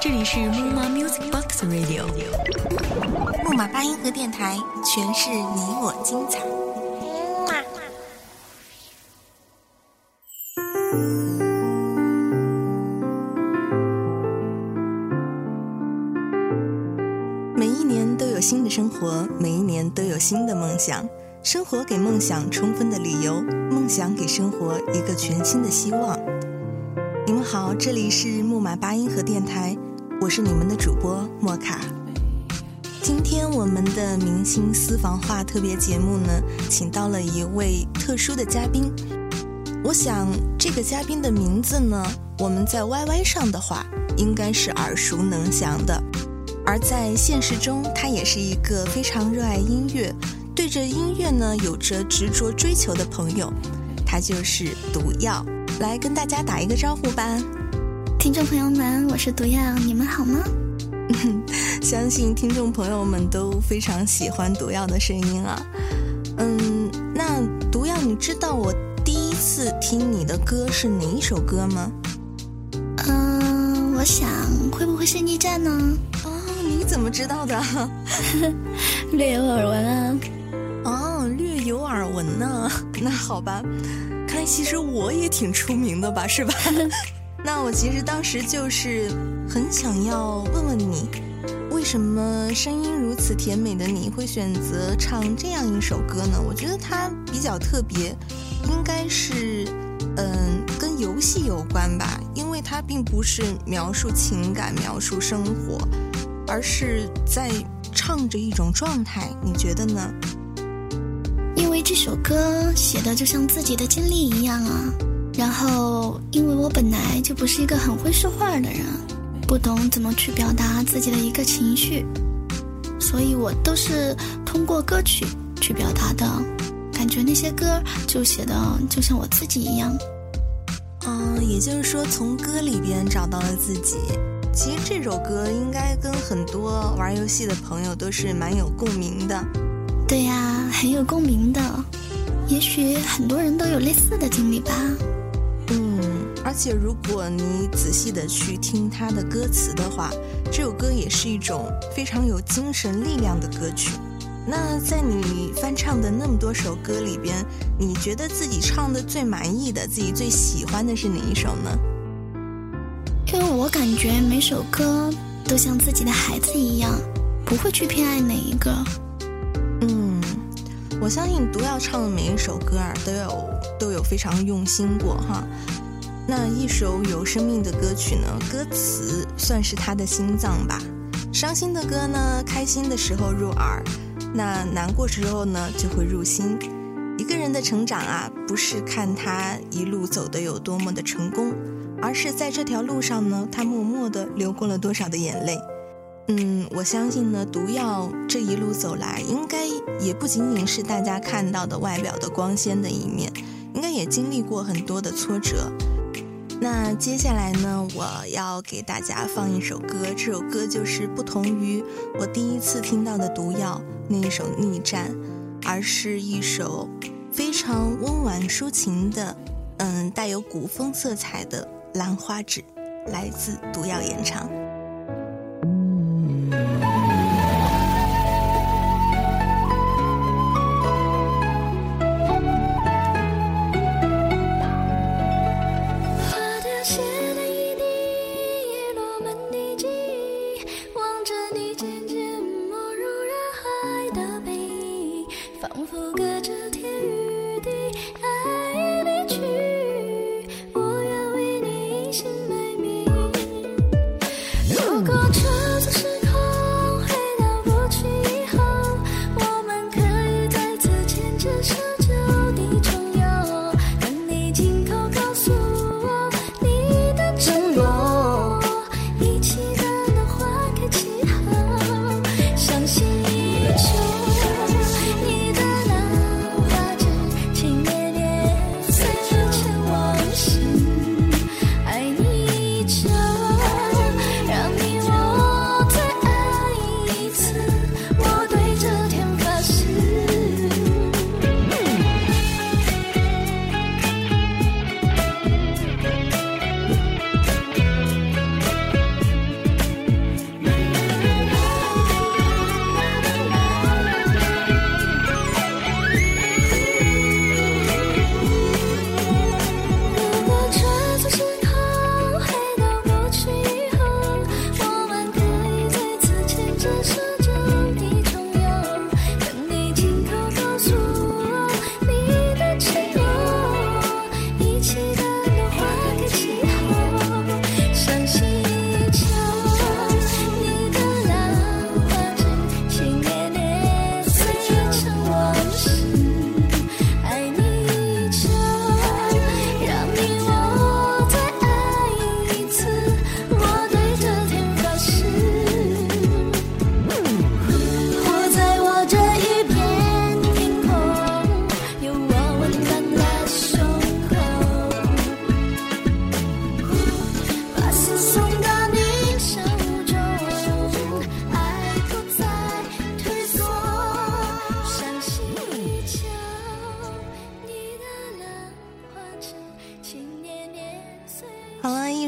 这里是木马 Music Box Radio，木马八音盒电台，诠释你我精彩。每一年都有新的生活，每一年都有新的梦想。生活给梦想充分的理由，梦想给生活一个全新的希望。你们好，这里是木马八音盒电台，我是你们的主播莫卡。今天我们的明星私房话特别节目呢，请到了一位特殊的嘉宾。我想这个嘉宾的名字呢，我们在 YY 上的话应该是耳熟能详的，而在现实中，他也是一个非常热爱音乐。对着音乐呢有着执着追求的朋友，他就是毒药，来跟大家打一个招呼吧。听众朋友们，我是毒药，你们好吗？相信听众朋友们都非常喜欢毒药的声音啊。嗯，那毒药，你知道我第一次听你的歌是哪一首歌吗？嗯，我想会不会是逆战呢？哦，你怎么知道的？略有耳闻啊。哦，略有耳闻呢。那好吧，看来其实我也挺出名的吧，是吧？那我其实当时就是很想要问问你，为什么声音如此甜美的你会选择唱这样一首歌呢？我觉得它比较特别，应该是嗯跟游戏有关吧，因为它并不是描述情感、描述生活，而是在唱着一种状态。你觉得呢？这首歌写的就像自己的经历一样啊，然后因为我本来就不是一个很会说话的人，不懂怎么去表达自己的一个情绪，所以我都是通过歌曲去表达的，感觉那些歌就写的就像我自己一样。嗯，也就是说从歌里边找到了自己。其实这首歌应该跟很多玩游戏的朋友都是蛮有共鸣的。对呀，很有共鸣的，也许很多人都有类似的经历吧。嗯，而且如果你仔细的去听他的歌词的话，这首歌也是一种非常有精神力量的歌曲。那在你翻唱的那么多首歌里边，你觉得自己唱的最满意的、自己最喜欢的是哪一首呢？因为我感觉每首歌都像自己的孩子一样，不会去偏爱哪一个。我相信毒药唱的每一首歌啊，都有都有非常用心过哈。那一首有生命的歌曲呢，歌词算是他的心脏吧。伤心的歌呢，开心的时候入耳，那难过时候呢，就会入心。一个人的成长啊，不是看他一路走的有多么的成功，而是在这条路上呢，他默默的流过了多少的眼泪。嗯，我相信呢，毒药这一路走来，应该也不仅仅是大家看到的外表的光鲜的一面，应该也经历过很多的挫折。那接下来呢，我要给大家放一首歌，这首歌就是不同于我第一次听到的毒药那一首《逆战》，而是一首非常温婉抒情的，嗯，带有古风色彩的《兰花指》，来自毒药演唱。尽头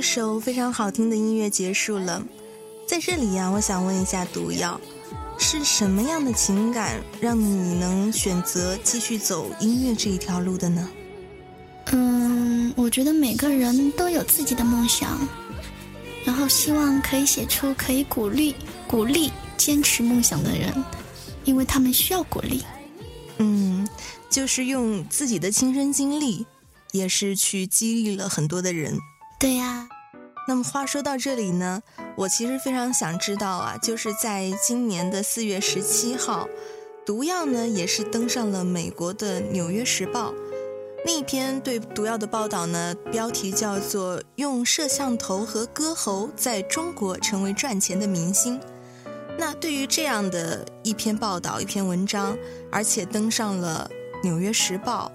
首非常好听的音乐结束了，在这里呀，我想问一下毒药，是什么样的情感让你能选择继续走音乐这一条路的呢？嗯，我觉得每个人都有自己的梦想，然后希望可以写出可以鼓励鼓励坚持梦想的人，因为他们需要鼓励。嗯，就是用自己的亲身经历，也是去激励了很多的人。对呀。那么话说到这里呢，我其实非常想知道啊，就是在今年的四月十七号，毒药呢也是登上了美国的《纽约时报》那一篇对毒药的报道呢，标题叫做《用摄像头和歌喉在中国成为赚钱的明星》。那对于这样的一篇报道、一篇文章，而且登上了《纽约时报》，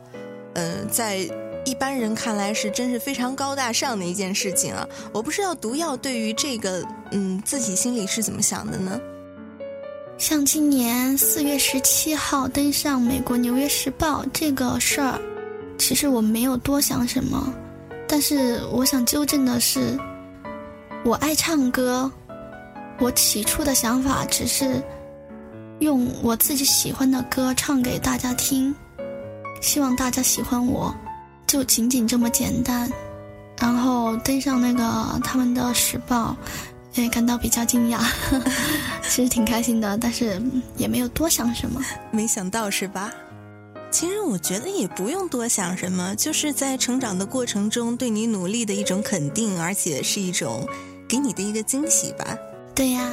嗯，在。一般人看来是真是非常高大上的一件事情啊！我不知道毒药对于这个，嗯，自己心里是怎么想的呢？像今年四月十七号登上美国《纽约时报》这个事儿，其实我没有多想什么，但是我想纠正的是，我爱唱歌，我起初的想法只是用我自己喜欢的歌唱给大家听，希望大家喜欢我。就仅仅这么简单，然后登上那个他们的时报，也感到比较惊讶，其实挺开心的，但是也没有多想什么。没想到是吧？其实我觉得也不用多想什么，就是在成长的过程中对你努力的一种肯定，而且是一种给你的一个惊喜吧。对呀，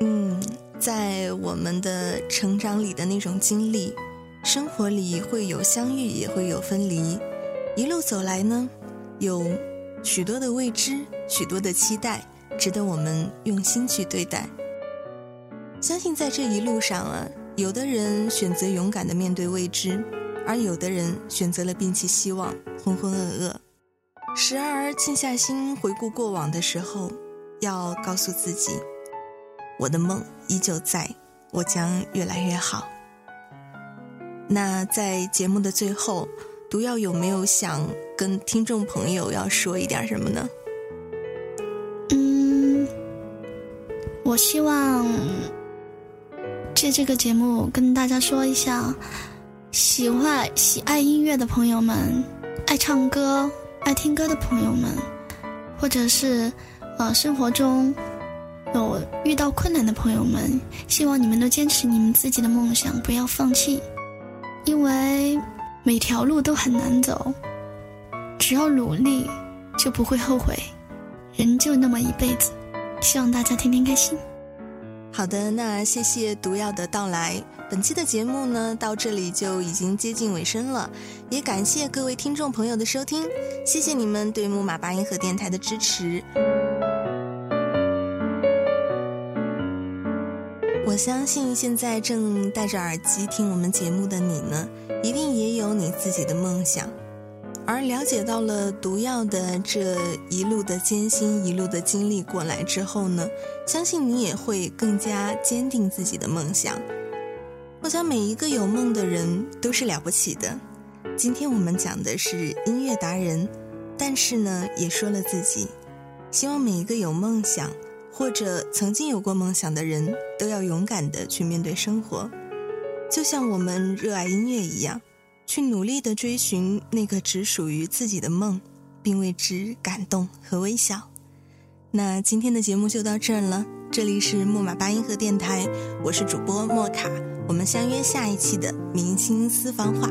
嗯，在我们的成长里的那种经历。生活里会有相遇，也会有分离。一路走来呢，有许多的未知，许多的期待，值得我们用心去对待。相信在这一路上啊，有的人选择勇敢的面对未知，而有的人选择了摒弃希望，浑浑噩噩。时而静下心回顾过往的时候，要告诉自己，我的梦依旧在，我将越来越好。那在节目的最后，毒药有没有想跟听众朋友要说一点什么呢？嗯，我希望借这个节目跟大家说一下，喜欢喜爱音乐的朋友们，爱唱歌、爱听歌的朋友们，或者是呃生活中有遇到困难的朋友们，希望你们都坚持你们自己的梦想，不要放弃。因为每条路都很难走，只要努力，就不会后悔。人就那么一辈子，希望大家天天开心。好的，那谢谢毒药的到来。本期的节目呢，到这里就已经接近尾声了，也感谢各位听众朋友的收听，谢谢你们对木马八音盒电台的支持。相信现在正戴着耳机听我们节目的你呢，一定也有你自己的梦想。而了解到了毒药的这一路的艰辛、一路的经历过来之后呢，相信你也会更加坚定自己的梦想。我想每一个有梦的人都是了不起的。今天我们讲的是音乐达人，但是呢，也说了自己，希望每一个有梦想。或者曾经有过梦想的人，都要勇敢的去面对生活，就像我们热爱音乐一样，去努力的追寻那个只属于自己的梦，并为之感动和微笑。那今天的节目就到这儿了，这里是木马八音盒电台，我是主播莫卡，我们相约下一期的明星私房话。